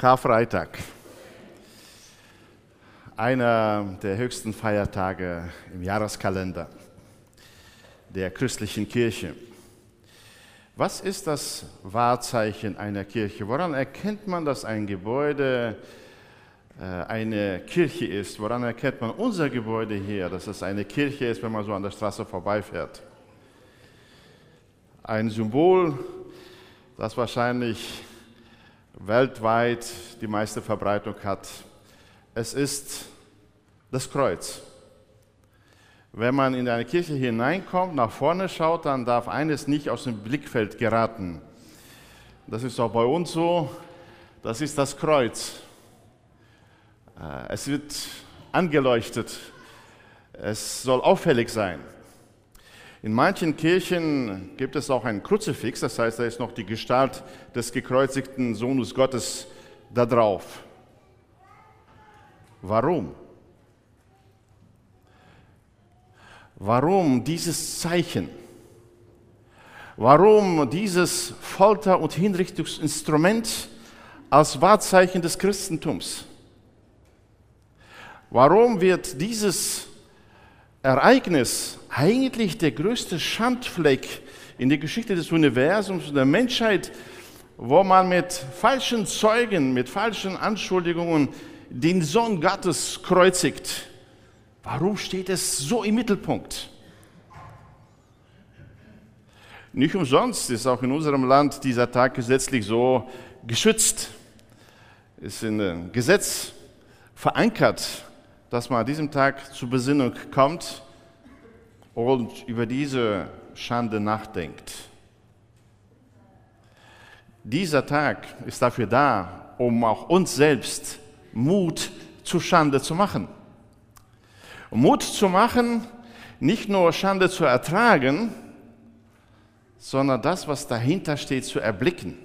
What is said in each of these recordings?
Karfreitag, einer der höchsten Feiertage im Jahreskalender der christlichen Kirche. Was ist das Wahrzeichen einer Kirche? Woran erkennt man, dass ein Gebäude äh, eine Kirche ist? Woran erkennt man unser Gebäude hier, dass es eine Kirche ist, wenn man so an der Straße vorbeifährt? Ein Symbol, das wahrscheinlich weltweit die meiste Verbreitung hat. Es ist das Kreuz. Wenn man in eine Kirche hineinkommt, nach vorne schaut, dann darf eines nicht aus dem Blickfeld geraten. Das ist auch bei uns so. Das ist das Kreuz. Äh, es wird angeleuchtet. Es soll auffällig sein. In manchen Kirchen gibt es auch ein Kruzifix, das heißt, da ist noch die Gestalt des gekreuzigten Sohnes Gottes da drauf. Warum? Warum dieses Zeichen? Warum dieses Folter- und Hinrichtungsinstrument als Wahrzeichen des Christentums? Warum wird dieses Ereignis eigentlich der größte Schandfleck in der Geschichte des Universums und der Menschheit, wo man mit falschen Zeugen, mit falschen Anschuldigungen den Sohn Gottes kreuzigt. Warum steht es so im Mittelpunkt? Nicht umsonst ist auch in unserem Land dieser Tag gesetzlich so geschützt. Ist in dem Gesetz verankert, dass man an diesem Tag zur Besinnung kommt und über diese Schande nachdenkt. Dieser Tag ist dafür da, um auch uns selbst Mut zur Schande zu machen. Mut zu machen, nicht nur Schande zu ertragen, sondern das, was dahinter steht, zu erblicken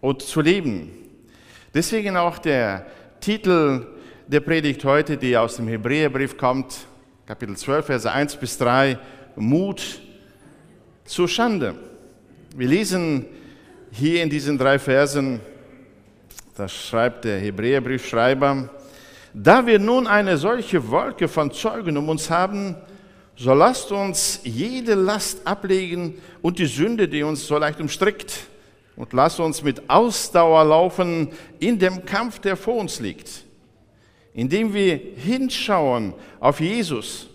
und zu leben. Deswegen auch der Titel der Predigt heute, die aus dem Hebräerbrief kommt, Kapitel 12, Verse 1 bis 3, Mut zur Schande. Wir lesen hier in diesen drei Versen, da schreibt der Hebräerbriefschreiber, da wir nun eine solche Wolke von Zeugen um uns haben, so lasst uns jede Last ablegen und die Sünde, die uns so leicht umstrickt, und lasst uns mit Ausdauer laufen in dem Kampf, der vor uns liegt indem wir hinschauen auf Jesus,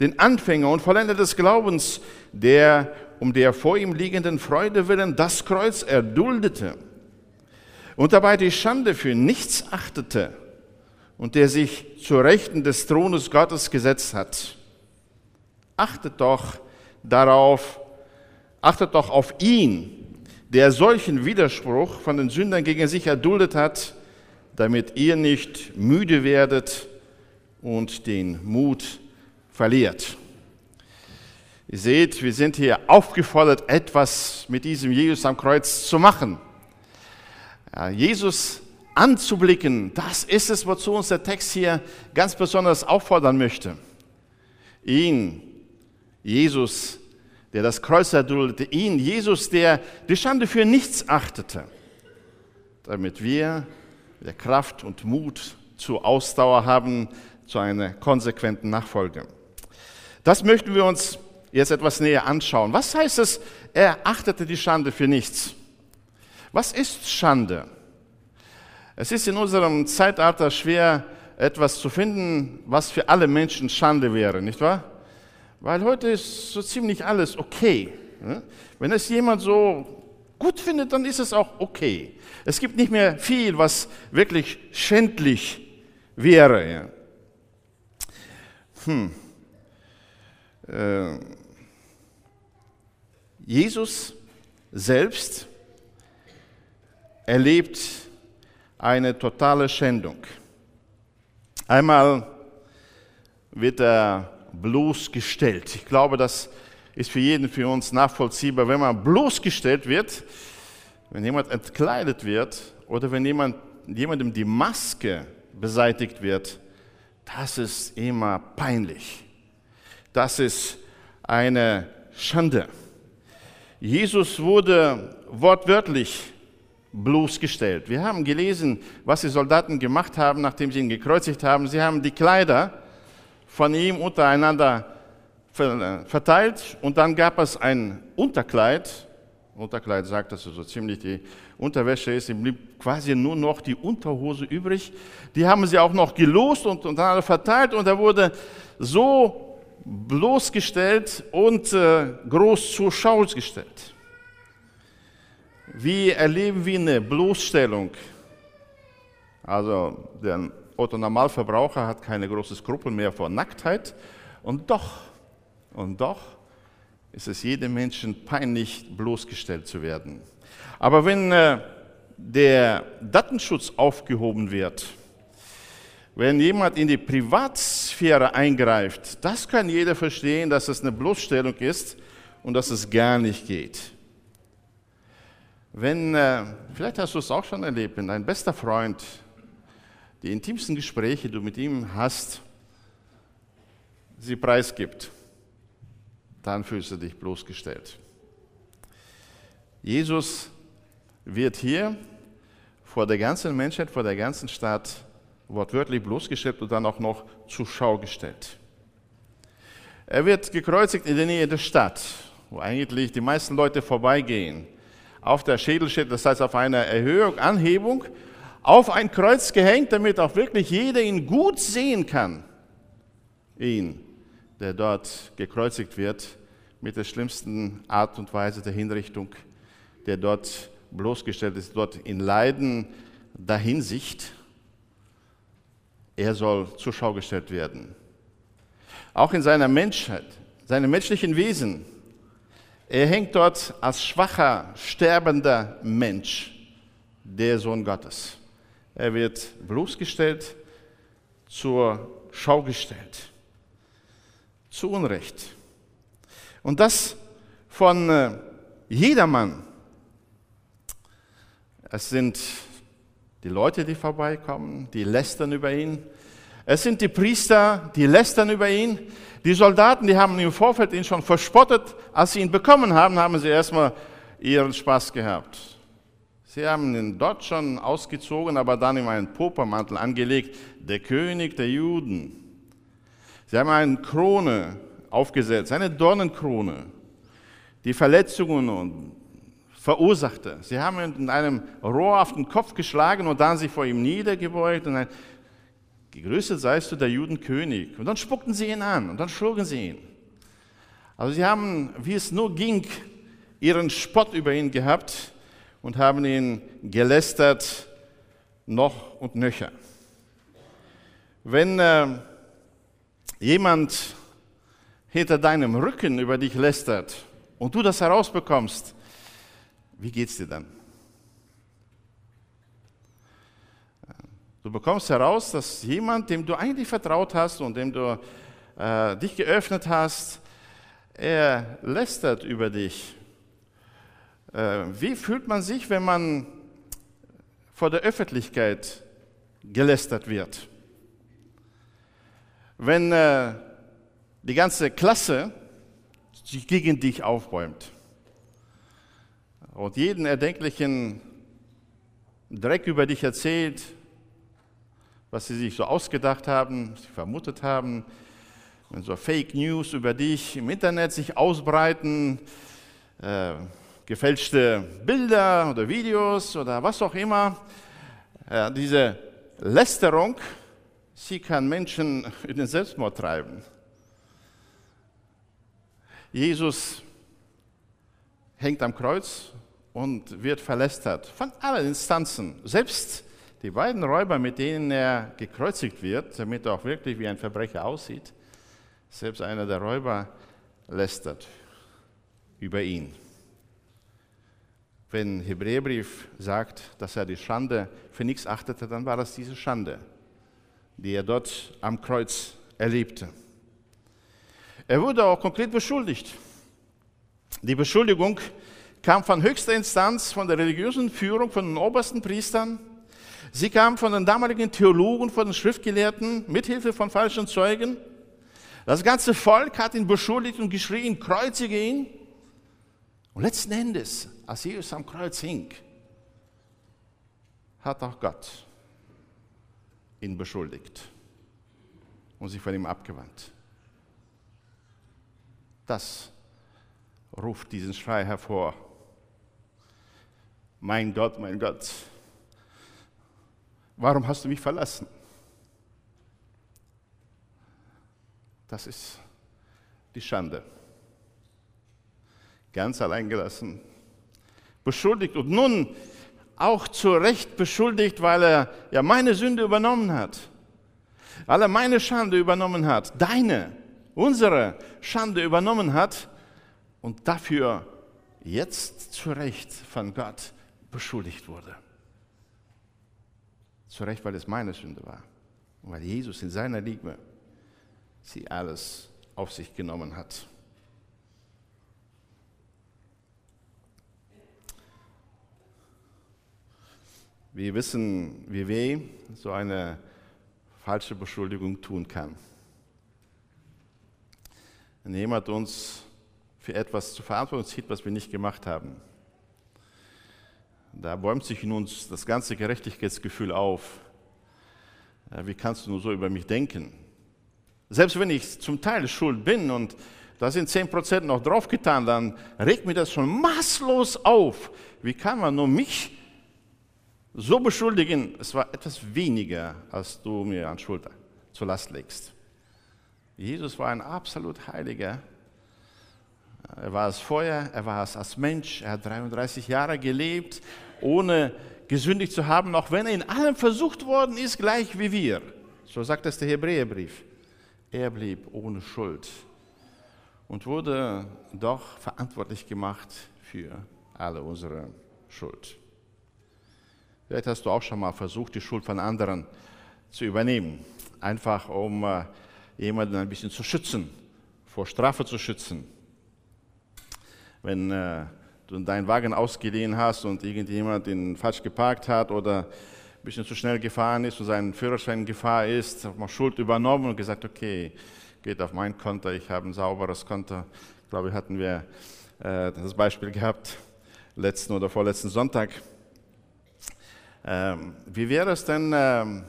den Anfänger und Vollender des Glaubens, der um der vor ihm liegenden Freude willen das Kreuz erduldete und dabei die Schande für nichts achtete und der sich zur Rechten des Thrones Gottes gesetzt hat. Achtet doch darauf, achtet doch auf ihn, der solchen Widerspruch von den Sündern gegen sich erduldet hat, damit ihr nicht müde werdet und den Mut verliert. Ihr seht, wir sind hier aufgefordert, etwas mit diesem Jesus am Kreuz zu machen. Jesus anzublicken, das ist es, wozu uns der Text hier ganz besonders auffordern möchte. Ihn, Jesus, der das Kreuz erduldete, ihn, Jesus, der die Schande für nichts achtete, damit wir der Kraft und Mut zur Ausdauer haben, zu einer konsequenten Nachfolge. Das möchten wir uns jetzt etwas näher anschauen. Was heißt es, er achtete die Schande für nichts? Was ist Schande? Es ist in unserem Zeitalter schwer, etwas zu finden, was für alle Menschen Schande wäre, nicht wahr? Weil heute ist so ziemlich alles okay. Wenn es jemand so gut findet, dann ist es auch okay. Es gibt nicht mehr viel, was wirklich schändlich wäre. Hm. Äh, Jesus selbst erlebt eine totale Schändung. Einmal wird er bloßgestellt. Ich glaube, das ist für jeden für uns nachvollziehbar. Wenn man bloßgestellt wird, wenn jemand entkleidet wird oder wenn jemand, jemandem die Maske beseitigt wird, das ist immer peinlich. Das ist eine Schande. Jesus wurde wortwörtlich bloßgestellt. Wir haben gelesen, was die Soldaten gemacht haben, nachdem sie ihn gekreuzigt haben. Sie haben die Kleider von ihm untereinander verteilt und dann gab es ein Unterkleid. Unterkleid sagt, dass es so ziemlich die Unterwäsche ist. Ihm blieb quasi nur noch die Unterhose übrig. Die haben sie auch noch gelost und untereinander verteilt und er wurde so bloßgestellt und äh, groß zur Schau gestellt. Wie erleben wir eine Bloßstellung? Also der Otto Normalverbraucher hat keine große Skrupel mehr vor Nacktheit und doch, und doch ist es jedem Menschen peinlich, bloßgestellt zu werden. Aber wenn äh, der Datenschutz aufgehoben wird, wenn jemand in die Privatsphäre eingreift, das kann jeder verstehen, dass es eine Bloßstellung ist und dass es gar nicht geht. Wenn, äh, vielleicht hast du es auch schon erlebt, wenn dein bester Freund die intimsten Gespräche, die du mit ihm hast, sie preisgibt, dann fühlst du dich bloßgestellt. Jesus wird hier vor der ganzen Menschheit, vor der ganzen Stadt wortwörtlich bloßgestellt und dann auch noch zur Schau gestellt. Er wird gekreuzigt in der Nähe der Stadt, wo eigentlich die meisten Leute vorbeigehen auf der Schädelschild, das heißt auf einer Erhöhung, Anhebung, auf ein Kreuz gehängt, damit auch wirklich jeder ihn gut sehen kann. Ihn, der dort gekreuzigt wird, mit der schlimmsten Art und Weise der Hinrichtung, der dort bloßgestellt ist, dort in Leiden dahinsicht. Er soll zur Schau gestellt werden. Auch in seiner Menschheit, seinem menschlichen Wesen er hängt dort als schwacher, sterbender Mensch, der Sohn Gottes. Er wird bloßgestellt, zur Schau gestellt. Zu Unrecht. Und das von äh, jedermann. Es sind die Leute, die vorbeikommen, die lästern über ihn. Es sind die Priester, die lästern über ihn. Die Soldaten, die haben im Vorfeld ihn schon verspottet. Als sie ihn bekommen haben, haben sie erstmal ihren Spaß gehabt. Sie haben ihn dort schon ausgezogen, aber dann ihm einen Popermantel angelegt, der König der Juden. Sie haben eine Krone aufgesetzt, eine Dornenkrone, die Verletzungen verursachte. Sie haben ihn in einem Rohr auf den Kopf geschlagen und dann sich vor ihm niedergebeugt und ein Gegrüßet seist du der Judenkönig. Und dann spuckten sie ihn an und dann schlugen sie ihn. Also sie haben, wie es nur ging, ihren Spott über ihn gehabt und haben ihn gelästert noch und nöcher. Wenn äh, jemand hinter deinem Rücken über dich lästert und du das herausbekommst, wie geht's dir dann? Du bekommst heraus, dass jemand, dem du eigentlich vertraut hast und dem du äh, dich geöffnet hast, er lästert über dich. Äh, wie fühlt man sich, wenn man vor der Öffentlichkeit gelästert wird? Wenn äh, die ganze Klasse sich gegen dich aufbäumt und jeden erdenklichen Dreck über dich erzählt, was sie sich so ausgedacht haben, sie vermutet haben, wenn so Fake News über dich im Internet sich ausbreiten, äh, gefälschte Bilder oder Videos oder was auch immer, äh, diese Lästerung, sie kann Menschen in den Selbstmord treiben. Jesus hängt am Kreuz und wird verlästert von allen Instanzen, selbst die beiden Räuber, mit denen er gekreuzigt wird, damit er auch wirklich wie ein Verbrecher aussieht, selbst einer der Räuber lästert über ihn. Wenn Hebräerbrief sagt, dass er die Schande für nichts achtete, dann war das diese Schande, die er dort am Kreuz erlebte. Er wurde auch konkret beschuldigt. Die Beschuldigung kam von höchster Instanz, von der religiösen Führung, von den obersten Priestern Sie kam von den damaligen Theologen, von den Schriftgelehrten, mithilfe von falschen Zeugen. Das ganze Volk hat ihn beschuldigt und geschrien, kreuzige ihn. Und letzten Endes, als Jesus am Kreuz hing, hat auch Gott ihn beschuldigt und sich von ihm abgewandt. Das ruft diesen Schrei hervor. Mein Gott, mein Gott, warum hast du mich verlassen? Das ist die Schande. Ganz allein gelassen. Beschuldigt und nun auch zu Recht beschuldigt, weil er ja meine Sünde übernommen hat. Weil er meine Schande übernommen hat. Deine, unsere Schande übernommen hat und dafür jetzt zu Recht von Gott beschuldigt wurde. Zu Recht, weil es meine Sünde war. Und weil Jesus in seiner Liebe sie alles auf sich genommen hat. Wir wissen, wie weh so eine falsche Beschuldigung tun kann. Wenn jemand uns für etwas zur Verantwortung zieht, was wir nicht gemacht haben, da bäumt sich in uns das ganze Gerechtigkeitsgefühl auf. Wie kannst du nur so über mich denken? Selbst wenn ich zum Teil schuld bin und da sind 10% noch draufgetan, dann regt mir das schon maßlos auf. Wie kann man nur mich so beschuldigen? Es war etwas weniger, als du mir an Schuld zur Last legst. Jesus war ein absolut Heiliger. Er war es vorher, er war es als Mensch, er hat 33 Jahre gelebt, ohne gesündigt zu haben, auch wenn er in allem versucht worden ist, gleich wie wir. So sagt es der Hebräerbrief. Er blieb ohne Schuld und wurde doch verantwortlich gemacht für alle unsere Schuld. Vielleicht hast du auch schon mal versucht, die Schuld von anderen zu übernehmen, einfach um äh, jemanden ein bisschen zu schützen, vor Strafe zu schützen. Wenn äh, du deinen Wagen ausgeliehen hast und irgendjemand ihn falsch geparkt hat oder ein bisschen zu schnell gefahren ist und sein Führerschein in Gefahr ist, hat man Schuld übernommen und gesagt, okay, geht auf mein Konto, ich habe ein sauberes Konto. Ich glaube, hatten wir äh, das Beispiel gehabt, letzten oder vorletzten Sonntag. Ähm, wie wäre es denn, ähm,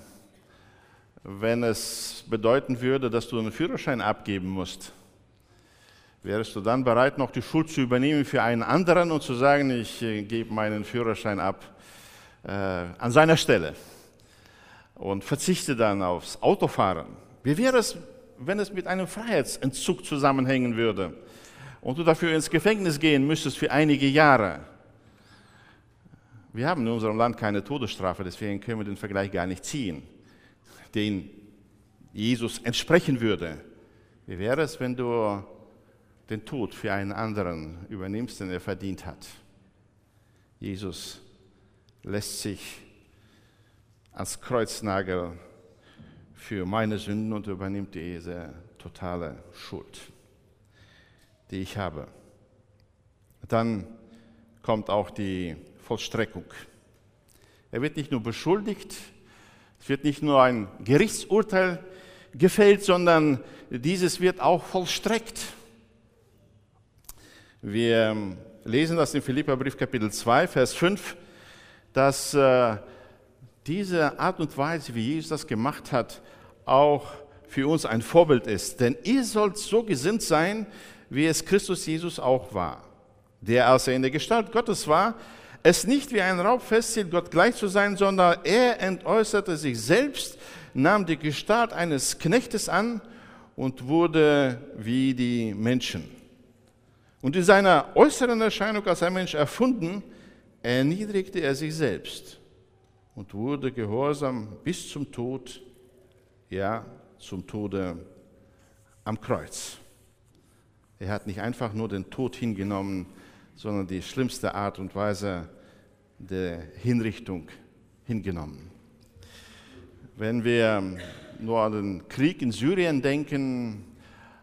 wenn es bedeuten würde, dass du einen Führerschein abgeben musst? Wärst du dann bereit, noch die Schuld zu übernehmen für einen anderen und zu sagen, ich äh, gebe meinen Führerschein ab äh, an seiner Stelle und verzichte dann aufs Autofahren? Wie wäre es, wenn es mit einem Freiheitsentzug zusammenhängen würde und du dafür ins Gefängnis gehen müsstest für einige Jahre? Wir haben in unserem Land keine Todesstrafe, deswegen können wir den Vergleich gar nicht ziehen, den Jesus entsprechen würde. Wie wäre es, wenn du den Tod für einen anderen übernimmst, den er verdient hat? Jesus lässt sich ans Kreuznagel für meine Sünden und übernimmt diese totale Schuld, die ich habe. Dann kommt auch die Vollstreckung. Er wird nicht nur beschuldigt, es wird nicht nur ein Gerichtsurteil gefällt, sondern dieses wird auch vollstreckt. Wir lesen das im Philipperbrief Kapitel 2, Vers 5, dass äh, diese Art und Weise, wie Jesus das gemacht hat, auch für uns ein Vorbild ist. Denn ihr sollt so gesinnt sein, wie es Christus Jesus auch war, der, als er in der Gestalt Gottes war, es nicht wie ein Raub festhielt, Gott gleich zu sein, sondern er entäußerte sich selbst, nahm die Gestalt eines Knechtes an und wurde wie die Menschen. Und in seiner äußeren Erscheinung als ein Mensch erfunden, erniedrigte er sich selbst und wurde gehorsam bis zum Tod, ja, zum Tode am Kreuz. Er hat nicht einfach nur den Tod hingenommen, sondern die schlimmste Art und Weise der Hinrichtung hingenommen. Wenn wir nur an den Krieg in Syrien denken,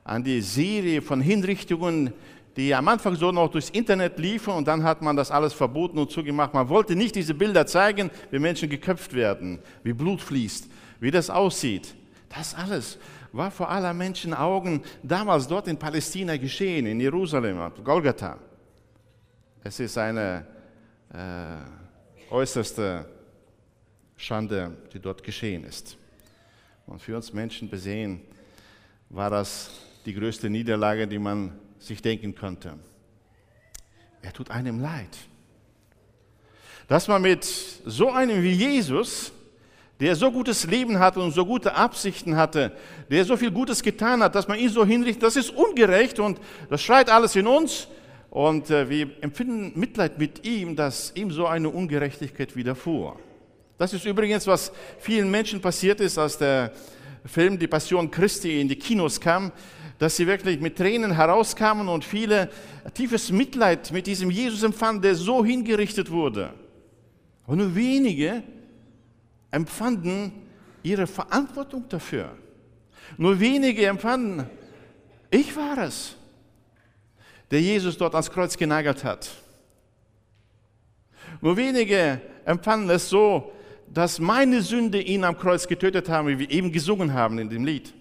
an die Serie von Hinrichtungen, die am Anfang so noch durchs Internet liefen und dann hat man das alles verboten und zugemacht. Man wollte nicht diese Bilder zeigen, wie Menschen geköpft werden, wie Blut fließt, wie das aussieht. Das alles war vor aller Menschen Augen damals dort in Palästina geschehen, in Jerusalem, Golgatha. Es ist eine äh, äußerste Schande, die dort geschehen ist. Und für uns Menschen besehen war das die größte Niederlage, die man sich denken konnte. Er tut einem leid. Dass man mit so einem wie Jesus, der so gutes Leben hatte und so gute Absichten hatte, der so viel Gutes getan hat, dass man ihn so hinrichtet, das ist ungerecht und das schreit alles in uns. Und äh, wir empfinden Mitleid mit ihm, dass ihm so eine Ungerechtigkeit widerfuhr. Das ist übrigens, was vielen Menschen passiert ist, als der Film Die Passion Christi in die Kinos kam, dass sie wirklich mit Tränen herauskamen und viele tiefes Mitleid mit diesem Jesus empfanden, der so hingerichtet wurde. Aber nur wenige empfanden ihre Verantwortung dafür. Nur wenige empfanden, ich war es, der Jesus dort ans Kreuz genagelt hat. Nur wenige empfanden es so, dass meine Sünde ihn am Kreuz getötet haben, wie wir eben gesungen haben in dem Lied.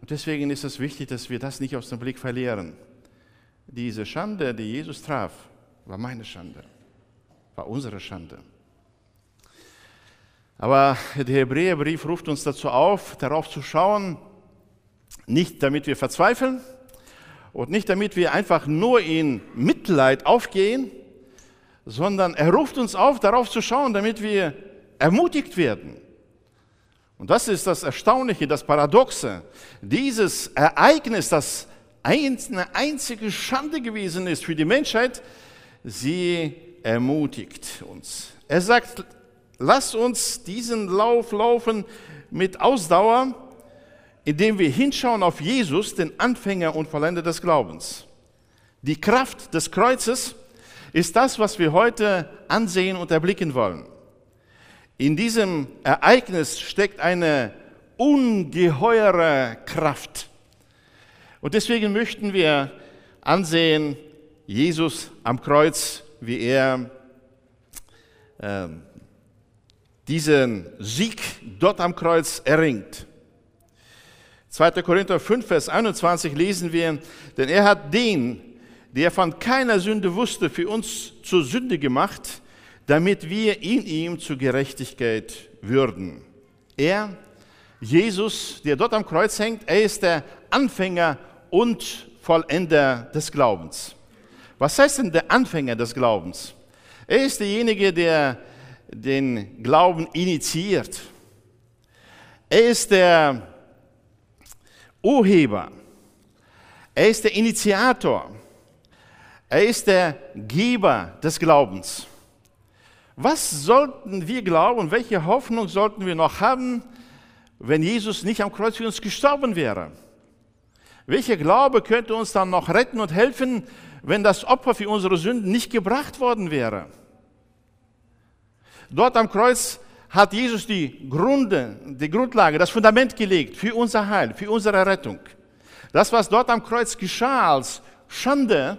Und deswegen ist es wichtig, dass wir das nicht aus dem Blick verlieren. Diese Schande, die Jesus traf, war meine Schande, war unsere Schande. Aber der Hebräerbrief ruft uns dazu auf, darauf zu schauen, nicht damit wir verzweifeln und nicht damit wir einfach nur in Mitleid aufgehen, sondern er ruft uns auf, darauf zu schauen, damit wir ermutigt werden. Und das ist das Erstaunliche, das Paradoxe. Dieses Ereignis, das eine einzige Schande gewesen ist für die Menschheit, sie ermutigt uns. Er sagt, lass uns diesen Lauf laufen mit Ausdauer, indem wir hinschauen auf Jesus, den Anfänger und Vollender des Glaubens. Die Kraft des Kreuzes ist das, was wir heute ansehen und erblicken wollen. In diesem Ereignis steckt eine ungeheure Kraft. Und deswegen möchten wir ansehen, Jesus am Kreuz, wie er äh, diesen Sieg dort am Kreuz erringt. 2. Korinther 5, Vers 21 lesen wir, denn er hat den, der von keiner Sünde wusste, für uns zur Sünde gemacht, damit wir in ihm zur Gerechtigkeit würden. Er, Jesus, der dort am Kreuz hängt, er ist der Anfänger und Vollender des Glaubens. Was heißt denn der Anfänger des Glaubens? Er ist derjenige, der den Glauben initiiert. Er ist der Urheber. Er ist der Initiator. Er ist der Geber des Glaubens. Was sollten wir glauben, welche Hoffnung sollten wir noch haben, wenn Jesus nicht am Kreuz für uns gestorben wäre? Welcher Glaube könnte uns dann noch retten und helfen, wenn das Opfer für unsere Sünden nicht gebracht worden wäre? Dort am Kreuz hat Jesus die Grunde, die Grundlage, das Fundament gelegt für unser Heil, für unsere Rettung. Das, was dort am Kreuz geschah als Schande,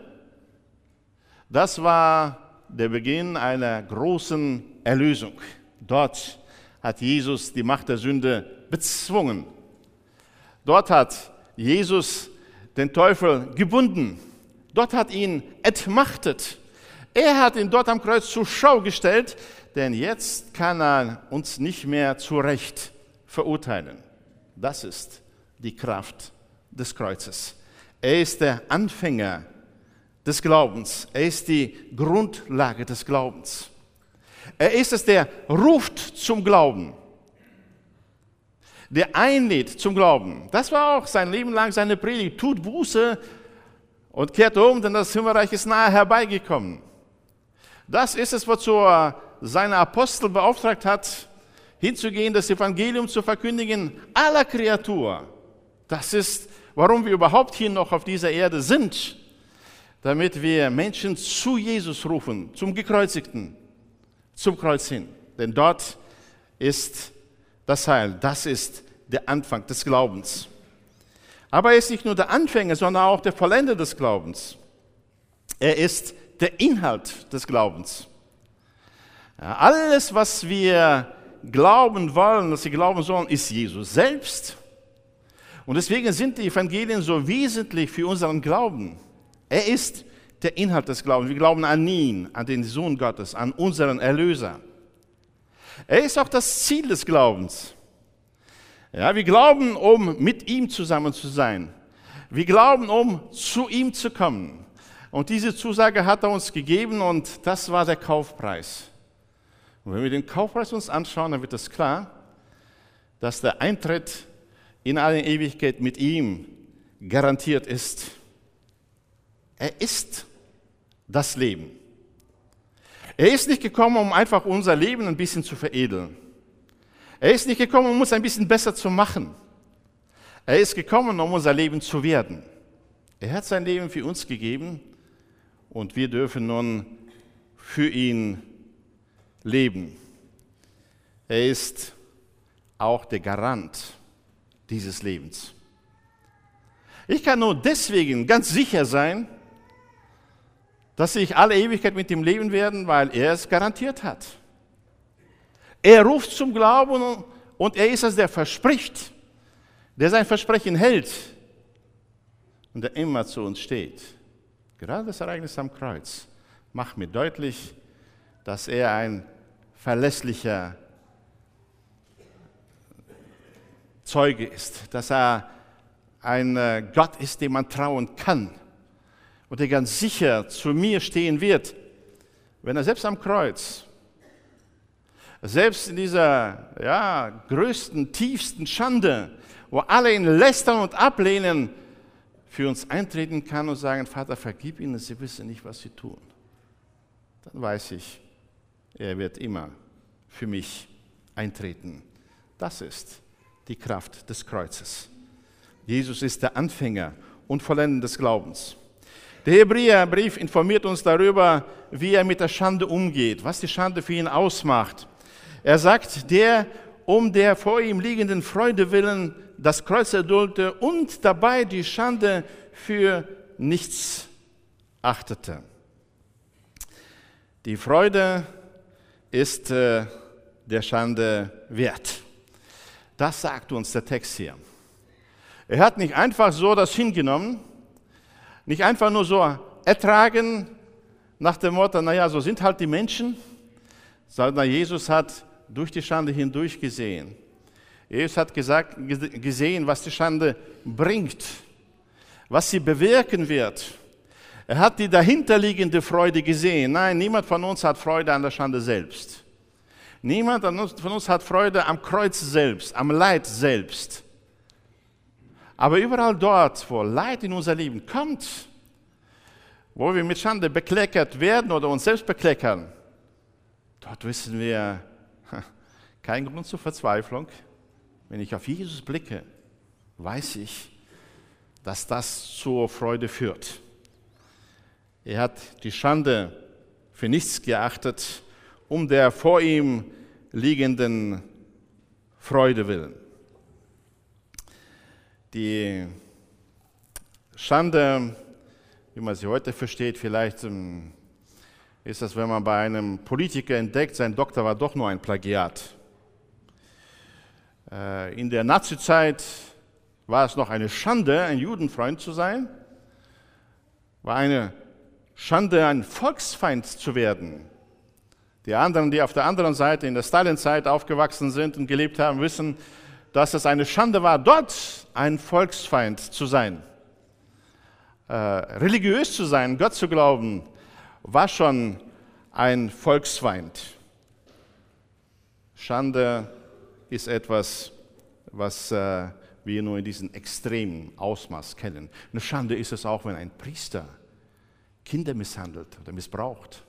das war der Beginn einer großen Erlösung. Dort hat Jesus die Macht der Sünde bezwungen. Dort hat Jesus den Teufel gebunden. Dort hat ihn entmachtet. Er hat ihn dort am Kreuz zur Schau gestellt, denn jetzt kann er uns nicht mehr zu Recht verurteilen. Das ist die Kraft des Kreuzes. Er ist der Anfänger des Glaubens. Er ist die Grundlage des Glaubens. Er ist es, der ruft zum Glauben, der einlädt zum Glauben. Das war auch sein Leben lang seine Predigt. Tut Buße und kehrt um, denn das Himmelreich ist nahe herbeigekommen. Das ist es, wozu er seine Apostel beauftragt hat, hinzugehen, das Evangelium zu verkündigen aller Kreatur. Das ist, warum wir überhaupt hier noch auf dieser Erde sind, damit wir Menschen zu Jesus rufen, zum Gekreuzigten, zum Kreuz hin. Denn dort ist das Heil, das ist der Anfang des Glaubens. Aber er ist nicht nur der Anfänger, sondern auch der Vollender des Glaubens. Er ist der Inhalt des Glaubens. Alles, was wir glauben wollen, was wir glauben sollen, ist Jesus selbst. Und deswegen sind die Evangelien so wesentlich für unseren Glauben. Er ist der Inhalt des Glaubens. Wir glauben an ihn, an den Sohn Gottes, an unseren Erlöser. Er ist auch das Ziel des Glaubens. Ja, wir glauben, um mit ihm zusammen zu sein. Wir glauben, um zu ihm zu kommen. Und diese Zusage hat er uns gegeben und das war der Kaufpreis. Und wenn wir den Kaufpreis uns anschauen, dann wird es klar, dass der Eintritt in alle Ewigkeit mit ihm garantiert ist. Er ist das Leben. Er ist nicht gekommen, um einfach unser Leben ein bisschen zu veredeln. Er ist nicht gekommen, um uns ein bisschen besser zu machen. Er ist gekommen, um unser Leben zu werden. Er hat sein Leben für uns gegeben und wir dürfen nun für ihn leben. Er ist auch der Garant dieses Lebens. Ich kann nur deswegen ganz sicher sein, dass ich alle Ewigkeit mit ihm leben werde, weil er es garantiert hat. Er ruft zum Glauben und er ist es, der verspricht, der sein Versprechen hält und der immer zu uns steht. Gerade das Ereignis am Kreuz macht mir deutlich, dass er ein verlässlicher Zeuge ist, dass er ein äh, Gott ist, dem man trauen kann und der ganz sicher zu mir stehen wird, wenn er selbst am Kreuz, selbst in dieser ja, größten, tiefsten Schande, wo alle ihn lästern und ablehnen, für uns eintreten kann und sagen, Vater, vergib ihnen, sie wissen nicht, was sie tun. Dann weiß ich, er wird immer für mich eintreten. Das ist die Kraft des Kreuzes. Jesus ist der Anfänger und Vollender des Glaubens. Der Hebräerbrief informiert uns darüber, wie er mit der Schande umgeht, was die Schande für ihn ausmacht. Er sagt, der um der vor ihm liegenden Freude willen das Kreuz erduldete und dabei die Schande für nichts achtete. Die Freude ist äh, der Schande wert. Das sagt uns der Text hier. Er hat nicht einfach so das hingenommen, nicht einfach nur so ertragen nach dem Motto, naja, so sind halt die Menschen, sondern Jesus hat durch die Schande hindurch gesehen. Jesus hat gesagt, gesehen, was die Schande bringt, was sie bewirken wird. Er hat die dahinterliegende Freude gesehen. Nein, niemand von uns hat Freude an der Schande selbst. Niemand von uns hat Freude am Kreuz selbst, am Leid selbst. Aber überall dort, wo Leid in unser Leben kommt, wo wir mit Schande bekleckert werden oder uns selbst bekleckern, dort wissen wir, kein Grund zur Verzweiflung. Wenn ich auf Jesus blicke, weiß ich, dass das zur Freude führt. Er hat die Schande für nichts geachtet, um der vor ihm liegenden Freude willen. Die Schande, wie man sie heute versteht, vielleicht ähm, ist das, wenn man bei einem Politiker entdeckt, sein Doktor war doch nur ein Plagiat. Äh, in der Nazizeit war es noch eine Schande, ein Judenfreund zu sein, war eine Schande, ein Volksfeind zu werden. Die anderen, die auf der anderen Seite in der Stalinzeit aufgewachsen sind und gelebt haben, wissen, dass es eine Schande war, dort ein Volksfeind zu sein. Äh, religiös zu sein, Gott zu glauben, war schon ein Volksfeind. Schande ist etwas, was äh, wir nur in diesem extremen Ausmaß kennen. Eine Schande ist es auch, wenn ein Priester Kinder misshandelt oder missbraucht.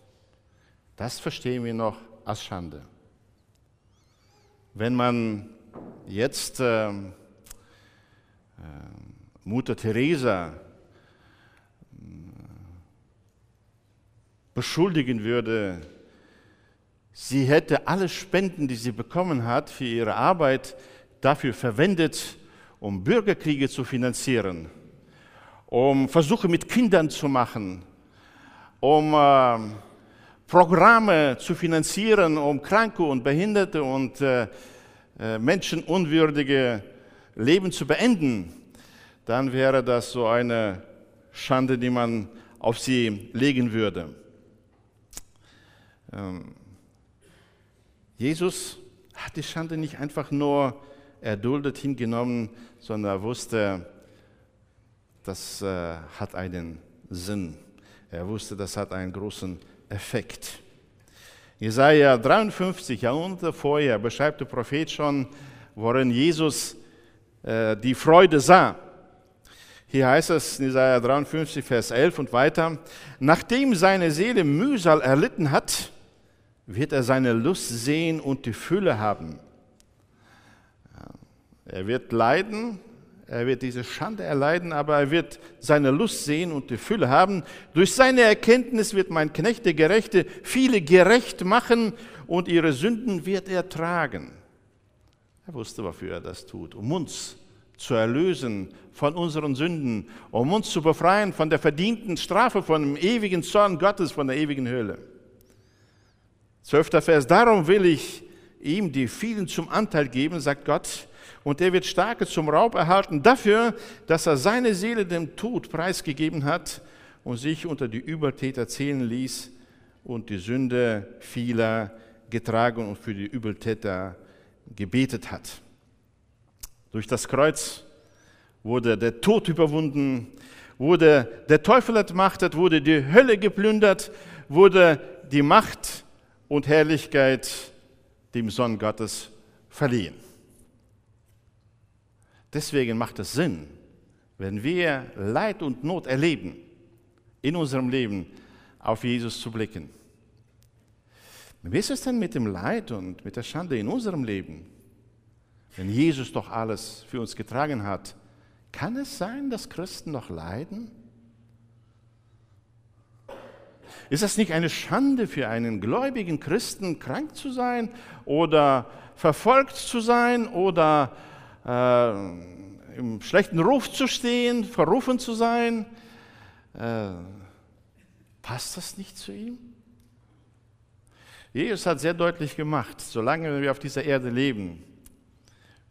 Das verstehen wir noch als Schande. Wenn man jetzt äh, äh, Mutter Teresa äh, beschuldigen würde, Sie hätte alle Spenden, die sie bekommen hat für ihre Arbeit, dafür verwendet, um Bürgerkriege zu finanzieren, um Versuche mit Kindern zu machen, um äh, Programme zu finanzieren, um Kranke und Behinderte und äh, äh, menschenunwürdige Leben zu beenden, dann wäre das so eine Schande, die man auf sie legen würde. Ähm, Jesus hat die Schande nicht einfach nur erduldet hingenommen, sondern er wusste, das äh, hat einen Sinn. Er wusste, das hat einen großen Effekt. Jesaja 53, Jahrhunderte vorher, beschreibt der Prophet schon, worin Jesus äh, die Freude sah. Hier heißt es in Jesaja 53, Vers 11 und weiter: Nachdem seine Seele Mühsal erlitten hat, wird er seine Lust sehen und die Fülle haben. Er wird leiden, er wird diese Schande erleiden, aber er wird seine Lust sehen und die Fülle haben. Durch seine Erkenntnis wird mein Knecht, der Gerechte, viele gerecht machen und ihre Sünden wird er tragen. Er wusste, wofür er das tut, um uns zu erlösen von unseren Sünden, um uns zu befreien von der verdienten Strafe, von dem ewigen Zorn Gottes, von der ewigen Höhle. Zwölfter Vers, darum will ich ihm die vielen zum Anteil geben, sagt Gott, und er wird Starke zum Raub erhalten dafür, dass er seine Seele dem Tod preisgegeben hat und sich unter die Übeltäter zählen ließ und die Sünde vieler getragen und für die Übeltäter gebetet hat. Durch das Kreuz wurde der Tod überwunden, wurde der Teufel entmachtet, wurde die Hölle geplündert, wurde die Macht und Herrlichkeit dem Sohn Gottes verliehen. Deswegen macht es Sinn, wenn wir Leid und Not erleben, in unserem Leben auf Jesus zu blicken. Wie ist es denn mit dem Leid und mit der Schande in unserem Leben? Wenn Jesus doch alles für uns getragen hat, kann es sein, dass Christen noch leiden? Ist es nicht eine Schande für einen gläubigen Christen, krank zu sein oder verfolgt zu sein oder äh, im schlechten Ruf zu stehen, verrufen zu sein. Äh, passt das nicht zu ihm? Jesus hat sehr deutlich gemacht, solange wir auf dieser Erde leben,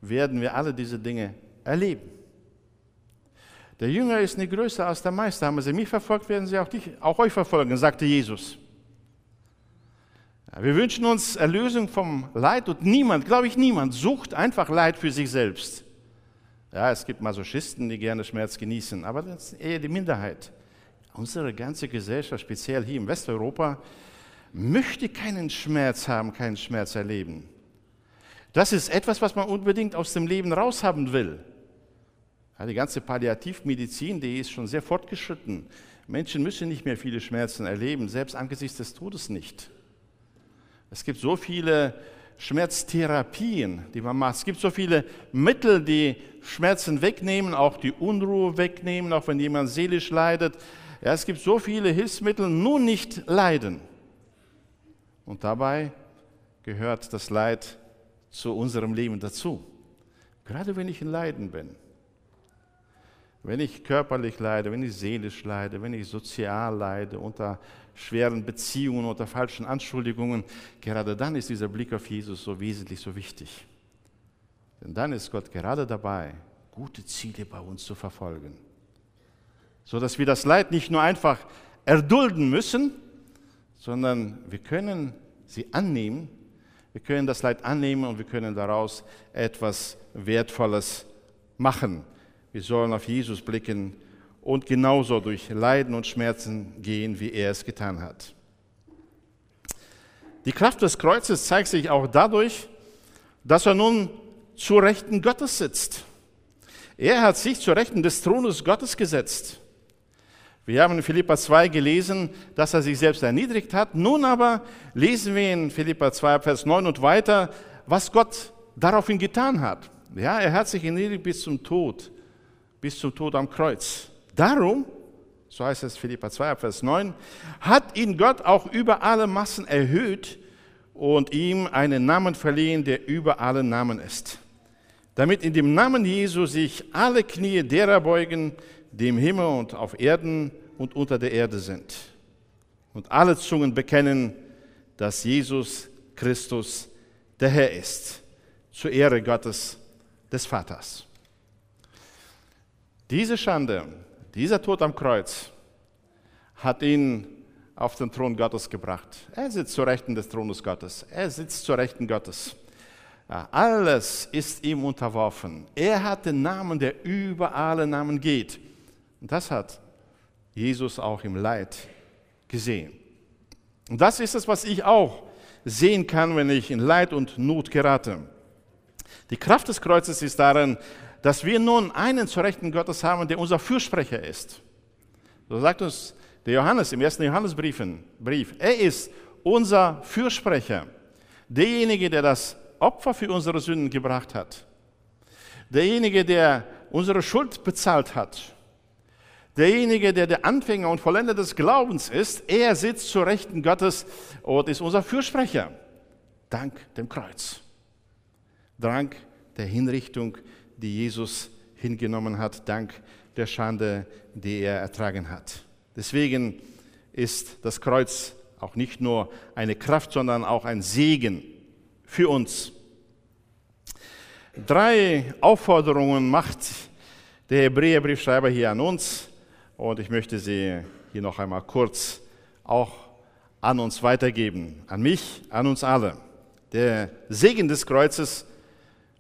werden wir alle diese Dinge erleben. Der Jünger ist nicht größer als der Meister. Haben sie mich verfolgt, werden sie auch, dich, auch euch verfolgen, sagte Jesus. Wir wünschen uns Erlösung vom Leid und niemand, glaube ich, niemand sucht einfach Leid für sich selbst. Ja, es gibt Masochisten, die gerne Schmerz genießen, aber das ist eher die Minderheit. Unsere ganze Gesellschaft, speziell hier in Westeuropa, möchte keinen Schmerz haben, keinen Schmerz erleben. Das ist etwas, was man unbedingt aus dem Leben raushaben will. Ja, die ganze Palliativmedizin, die ist schon sehr fortgeschritten. Menschen müssen nicht mehr viele Schmerzen erleben, selbst angesichts des Todes nicht. Es gibt so viele Schmerztherapien, die man macht. Es gibt so viele Mittel, die Schmerzen wegnehmen, auch die Unruhe wegnehmen, auch wenn jemand seelisch leidet. Ja, es gibt so viele Hilfsmittel, nur nicht leiden. Und dabei gehört das Leid zu unserem Leben dazu. Gerade wenn ich in Leiden bin. Wenn ich körperlich leide, wenn ich seelisch leide, wenn ich sozial leide, unter schweren Beziehungen oder falschen Anschuldigungen, gerade dann ist dieser Blick auf Jesus so wesentlich, so wichtig. Denn dann ist Gott gerade dabei, gute Ziele bei uns zu verfolgen. So dass wir das Leid nicht nur einfach erdulden müssen, sondern wir können sie annehmen, wir können das Leid annehmen und wir können daraus etwas Wertvolles machen. Wir sollen auf Jesus blicken und genauso durch Leiden und Schmerzen gehen, wie er es getan hat. Die Kraft des Kreuzes zeigt sich auch dadurch, dass er nun zu Rechten Gottes sitzt. Er hat sich zu Rechten des Thrones Gottes gesetzt. Wir haben in Philippa 2 gelesen, dass er sich selbst erniedrigt hat. Nun aber lesen wir in Philippa 2, Vers 9 und weiter, was Gott daraufhin getan hat. Ja, er hat sich erniedrigt bis zum Tod, bis zum Tod am Kreuz. Darum, so heißt es Philippa 2, Vers 9, hat ihn Gott auch über alle Massen erhöht und ihm einen Namen verliehen, der über alle Namen ist. Damit in dem Namen Jesu sich alle Knie derer beugen, die im Himmel und auf Erden und unter der Erde sind. Und alle Zungen bekennen, dass Jesus Christus der Herr ist, zur Ehre Gottes des Vaters. Diese Schande dieser Tod am Kreuz hat ihn auf den Thron Gottes gebracht. Er sitzt zur Rechten des Thrones Gottes. Er sitzt zur Rechten Gottes. Alles ist ihm unterworfen. Er hat den Namen, der über alle Namen geht. Und das hat Jesus auch im Leid gesehen. Und das ist es, was ich auch sehen kann, wenn ich in Leid und Not gerate. Die Kraft des Kreuzes ist darin, dass wir nun einen zur Rechten Gottes haben, der unser Fürsprecher ist. So sagt uns der Johannes im ersten Johannesbrief. Er ist unser Fürsprecher, derjenige, der das Opfer für unsere Sünden gebracht hat, derjenige, der unsere Schuld bezahlt hat, derjenige, der der Anfänger und Vollender des Glaubens ist. Er sitzt zur Rechten Gottes und ist unser Fürsprecher, dank dem Kreuz, dank der Hinrichtung, die Jesus hingenommen hat, dank der Schande, die er ertragen hat. Deswegen ist das Kreuz auch nicht nur eine Kraft, sondern auch ein Segen für uns. Drei Aufforderungen macht der Hebräerbriefschreiber hier an uns und ich möchte sie hier noch einmal kurz auch an uns weitergeben, an mich, an uns alle. Der Segen des Kreuzes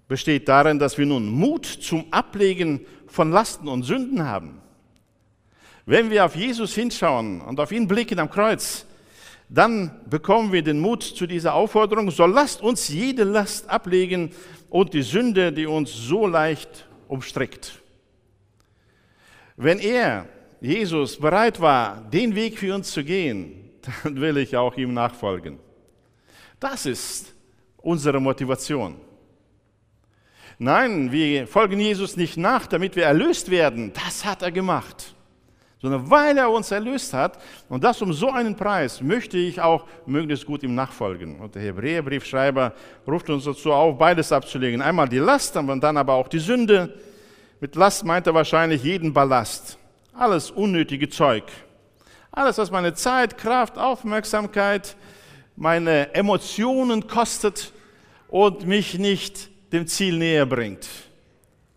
besteht darin, dass wir nun Mut zum Ablegen von Lasten und Sünden haben. Wenn wir auf Jesus hinschauen und auf ihn blicken am Kreuz, dann bekommen wir den Mut zu dieser Aufforderung, so lasst uns jede Last ablegen und die Sünde, die uns so leicht umstrickt. Wenn er, Jesus, bereit war, den Weg für uns zu gehen, dann will ich auch ihm nachfolgen. Das ist unsere Motivation. Nein, wir folgen Jesus nicht nach, damit wir erlöst werden. Das hat er gemacht. Sondern weil er uns erlöst hat und das um so einen Preis, möchte ich auch möglichst gut ihm nachfolgen. Und der Hebräerbriefschreiber ruft uns dazu auf, beides abzulegen. Einmal die Last dann aber auch die Sünde. Mit Last meint er wahrscheinlich jeden Ballast. Alles unnötige Zeug. Alles, was meine Zeit, Kraft, Aufmerksamkeit, meine Emotionen kostet und mich nicht dem Ziel näher bringt.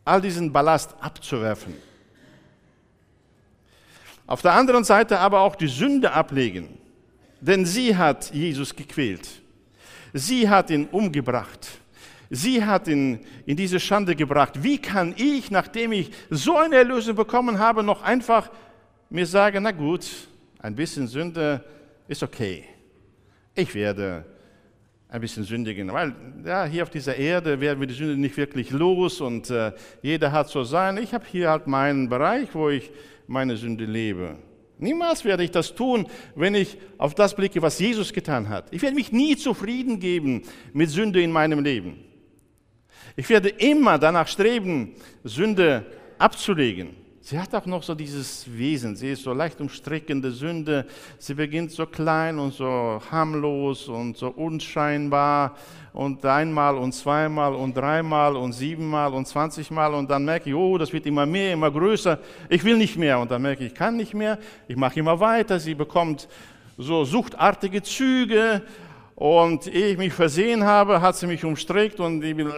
All diesen Ballast abzuwerfen. Auf der anderen Seite aber auch die Sünde ablegen, denn sie hat Jesus gequält. Sie hat ihn umgebracht. Sie hat ihn in diese Schande gebracht. Wie kann ich, nachdem ich so eine Erlösung bekommen habe, noch einfach mir sagen, na gut, ein bisschen Sünde ist okay. Ich werde ein bisschen sündigen, weil ja, hier auf dieser Erde werden wir die Sünde nicht wirklich los und äh, jeder hat so sein. Ich habe hier halt meinen Bereich, wo ich meine Sünde lebe. Niemals werde ich das tun, wenn ich auf das blicke, was Jesus getan hat. Ich werde mich nie zufrieden geben mit Sünde in meinem Leben. Ich werde immer danach streben, Sünde abzulegen. Sie hat auch noch so dieses Wesen. Sie ist so leicht umstrickende Sünde. Sie beginnt so klein und so harmlos und so unscheinbar und einmal und zweimal und dreimal und siebenmal und zwanzigmal und dann merke ich, oh, das wird immer mehr, immer größer. Ich will nicht mehr und dann merke ich, ich kann nicht mehr. Ich mache immer weiter. Sie bekommt so suchtartige Züge und ehe ich mich versehen habe, hat sie mich umstrickt und ich will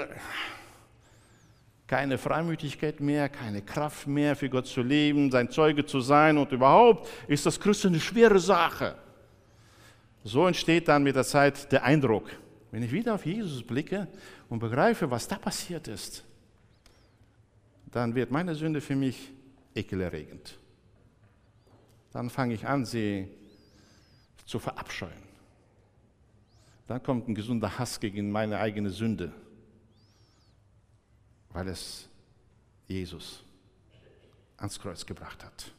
keine Freimütigkeit mehr, keine Kraft mehr für Gott zu leben, sein Zeuge zu sein und überhaupt ist das Christen eine schwere Sache. So entsteht dann mit der Zeit der Eindruck, wenn ich wieder auf Jesus blicke und begreife, was da passiert ist, dann wird meine Sünde für mich ekelerregend. Dann fange ich an, sie zu verabscheuen. Dann kommt ein gesunder Hass gegen meine eigene Sünde weil es Jesus ans Kreuz gebracht hat.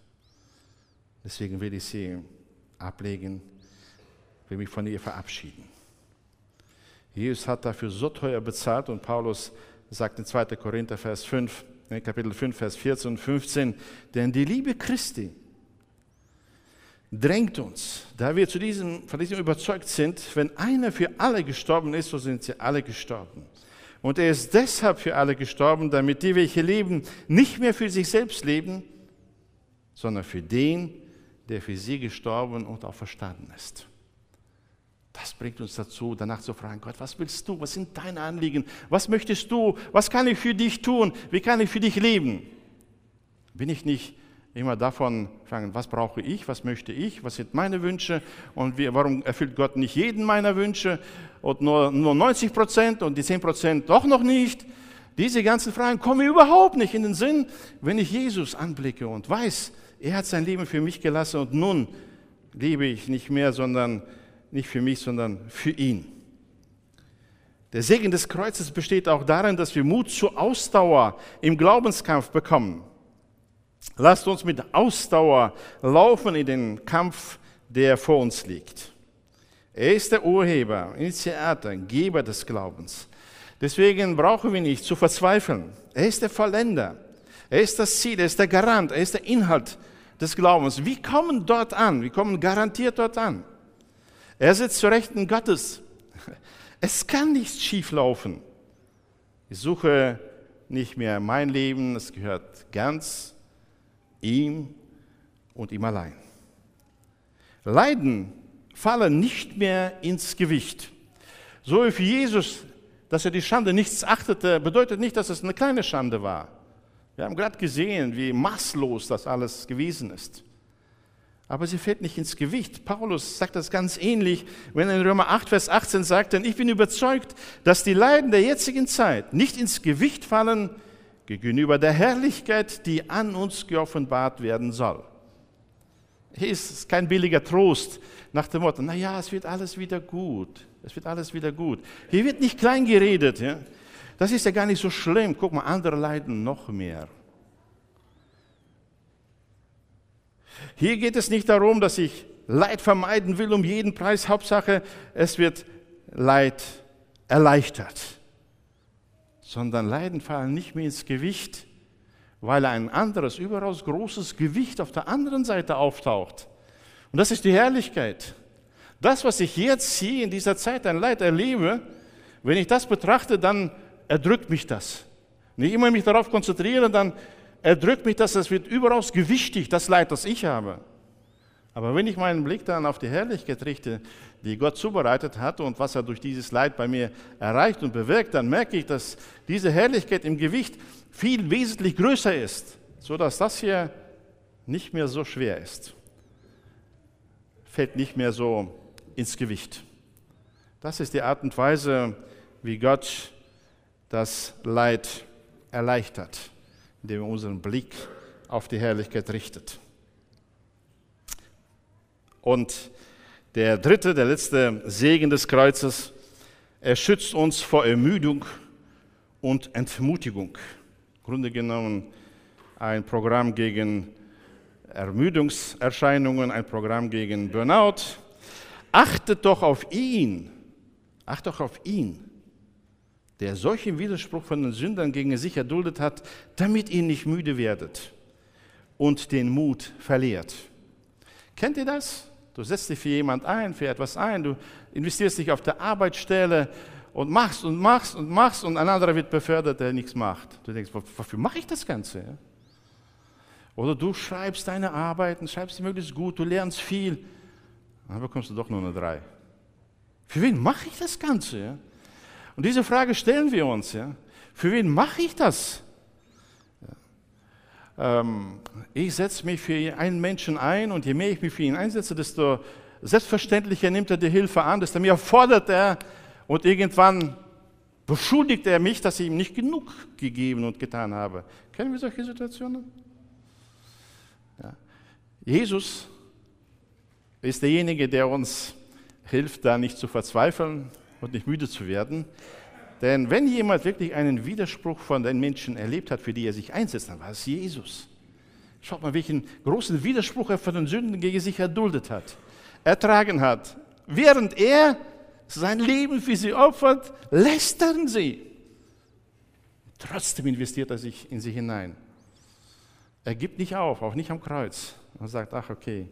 Deswegen will ich sie ablegen, will mich von ihr verabschieden. Jesus hat dafür so teuer bezahlt und Paulus sagt in 2. Korinther Vers 5, Kapitel 5, Vers 14 und 15, denn die Liebe Christi drängt uns, da wir zu diesem, von diesem überzeugt sind, wenn einer für alle gestorben ist, so sind sie alle gestorben. Und er ist deshalb für alle gestorben, damit die, welche leben, nicht mehr für sich selbst leben, sondern für den, der für sie gestorben und auch verstanden ist. Das bringt uns dazu, danach zu fragen, Gott, was willst du? Was sind deine Anliegen? Was möchtest du? Was kann ich für dich tun? Wie kann ich für dich leben? Bin ich nicht immer davon fangen, was brauche ich, was möchte ich, was sind meine Wünsche und wie, warum erfüllt Gott nicht jeden meiner Wünsche und nur, nur 90 Prozent und die 10 Prozent doch noch nicht. Diese ganzen Fragen kommen mir überhaupt nicht in den Sinn, wenn ich Jesus anblicke und weiß, er hat sein Leben für mich gelassen und nun lebe ich nicht mehr, sondern nicht für mich, sondern für ihn. Der Segen des Kreuzes besteht auch darin, dass wir Mut zur Ausdauer im Glaubenskampf bekommen. Lasst uns mit Ausdauer laufen in den Kampf, der vor uns liegt. Er ist der Urheber, Initiator, Geber des Glaubens. Deswegen brauchen wir nicht zu verzweifeln. Er ist der Vollender. Er ist das Ziel, er ist der Garant, er ist der Inhalt des Glaubens. Wir kommen dort an, wir kommen garantiert dort an. Er sitzt zu Rechten Gottes. Es kann nichts schieflaufen. Ich suche nicht mehr mein Leben, es gehört ganz ihm und ihm allein. Leiden fallen nicht mehr ins Gewicht. So wie für Jesus, dass er die Schande nichts achtete, bedeutet nicht, dass es eine kleine Schande war. Wir haben gerade gesehen, wie maßlos das alles gewesen ist. Aber sie fällt nicht ins Gewicht. Paulus sagt das ganz ähnlich, wenn er in Römer 8, Vers 18 sagt, denn ich bin überzeugt, dass die Leiden der jetzigen Zeit nicht ins Gewicht fallen gegenüber der Herrlichkeit, die an uns geoffenbart werden soll. Hier ist kein billiger Trost nach dem Motto, naja, es wird alles wieder gut, es wird alles wieder gut. Hier wird nicht klein geredet. Ja? Das ist ja gar nicht so schlimm. Guck mal, andere leiden noch mehr. Hier geht es nicht darum, dass ich Leid vermeiden will um jeden Preis. Hauptsache, es wird Leid erleichtert sondern Leiden fallen nicht mehr ins Gewicht, weil ein anderes, überaus großes Gewicht auf der anderen Seite auftaucht. Und das ist die Herrlichkeit. Das, was ich jetzt hier in dieser Zeit ein Leid erlebe, wenn ich das betrachte, dann erdrückt mich das. Nicht immer mich darauf konzentrieren, dann erdrückt mich das, das wird überaus gewichtig, das Leid, das ich habe. Aber wenn ich meinen Blick dann auf die Herrlichkeit richte, die Gott zubereitet hat und was er durch dieses Leid bei mir erreicht und bewirkt, dann merke ich, dass diese Herrlichkeit im Gewicht viel wesentlich größer ist, sodass das hier nicht mehr so schwer ist. Fällt nicht mehr so ins Gewicht. Das ist die Art und Weise, wie Gott das Leid erleichtert, indem er unseren Blick auf die Herrlichkeit richtet. Und der dritte, der letzte Segen des Kreuzes, er schützt uns vor Ermüdung und Entmutigung. Im Grunde genommen ein Programm gegen Ermüdungserscheinungen, ein Programm gegen Burnout. Achtet doch auf ihn, achtet doch auf ihn, der solchen Widerspruch von den Sündern gegen sich erduldet hat, damit ihr nicht müde werdet und den Mut verliert. Kennt ihr das? Du setzt dich für jemand ein, für etwas ein, du investierst dich auf der Arbeitsstelle und machst und machst und machst und ein anderer wird befördert, der nichts macht. Du denkst, wofür mache ich das Ganze? Oder du schreibst deine Arbeiten, schreibst sie möglichst gut, du lernst viel, dann bekommst du doch nur eine drei. Für wen mache ich das Ganze? Und diese Frage stellen wir uns. Für wen mache ich das? Ähm, ich setze mich für einen Menschen ein und je mehr ich mich für ihn einsetze, desto selbstverständlicher nimmt er die Hilfe an, desto mehr fordert er und irgendwann beschuldigt er mich, dass ich ihm nicht genug gegeben und getan habe. Kennen wir solche Situationen? Ja. Jesus ist derjenige, der uns hilft, da nicht zu verzweifeln und nicht müde zu werden. Denn wenn jemand wirklich einen Widerspruch von den Menschen erlebt hat, für die er sich einsetzt, dann war es Jesus. Schaut mal, welchen großen Widerspruch er von den Sünden gegen sich erduldet hat, ertragen hat. Während er sein Leben für sie opfert, lästern sie. Trotzdem investiert er sich in sie hinein. Er gibt nicht auf, auch nicht am Kreuz. Er sagt, ach okay,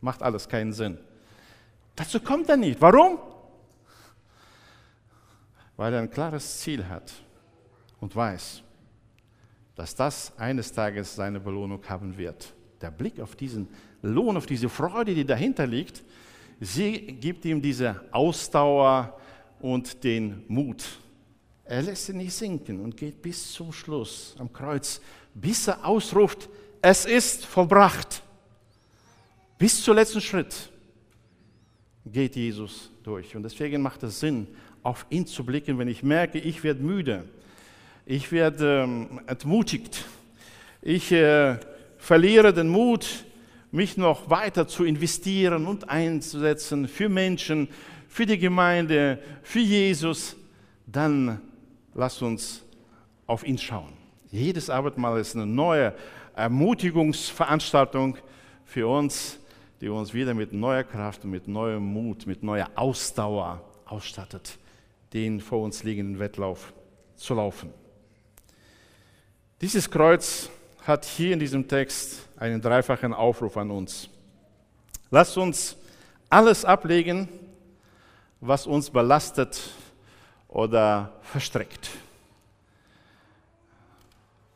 macht alles keinen Sinn. Dazu kommt er nicht. Warum? Weil er ein klares Ziel hat und weiß, dass das eines Tages seine Belohnung haben wird. Der Blick auf diesen Lohn, auf diese Freude, die dahinter liegt, sie gibt ihm diese Ausdauer und den Mut. Er lässt sie nicht sinken und geht bis zum Schluss am Kreuz, bis er ausruft, es ist vollbracht. Bis zum letzten Schritt geht Jesus durch. Und deswegen macht es Sinn, auf ihn zu blicken, wenn ich merke, ich werde müde, ich werde ähm, entmutigt, ich äh, verliere den Mut, mich noch weiter zu investieren und einzusetzen für Menschen, für die Gemeinde, für Jesus, dann lasst uns auf ihn schauen. Jedes Abendmahl ist eine neue Ermutigungsveranstaltung für uns, die uns wieder mit neuer Kraft mit neuem Mut, mit neuer Ausdauer ausstattet, den vor uns liegenden Wettlauf zu laufen. Dieses Kreuz hat hier in diesem Text einen dreifachen Aufruf an uns. Lasst uns alles ablegen, was uns belastet oder verstreckt.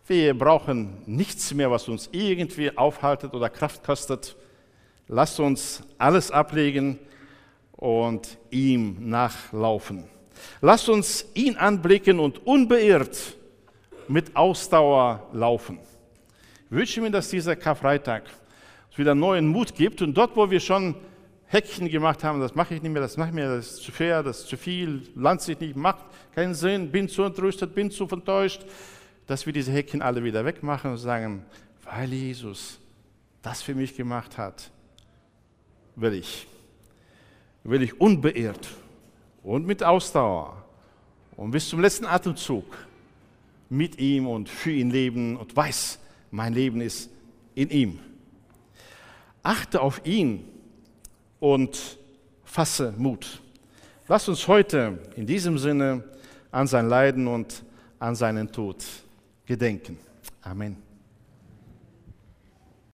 Wir brauchen nichts mehr, was uns irgendwie aufhaltet oder Kraft kostet. Lasst uns alles ablegen und ihm nachlaufen. Lasst uns ihn anblicken und unbeirrt mit Ausdauer laufen. Ich wünsche mir, dass dieser Karfreitag uns wieder neuen Mut gibt und dort, wo wir schon Häkchen gemacht haben, das mache ich nicht mehr, das mache ich mir, das ist zu fair, das ist zu viel, landet sich nicht, macht keinen Sinn, bin zu entrüstet, bin zu enttäuscht, dass wir diese Häkchen alle wieder wegmachen und sagen, weil Jesus das für mich gemacht hat, will ich, will ich unbeirrt und mit Ausdauer und bis zum letzten Atemzug mit ihm und für ihn leben und weiß, mein Leben ist in ihm. Achte auf ihn und fasse Mut. Lass uns heute in diesem Sinne an sein Leiden und an seinen Tod gedenken. Amen.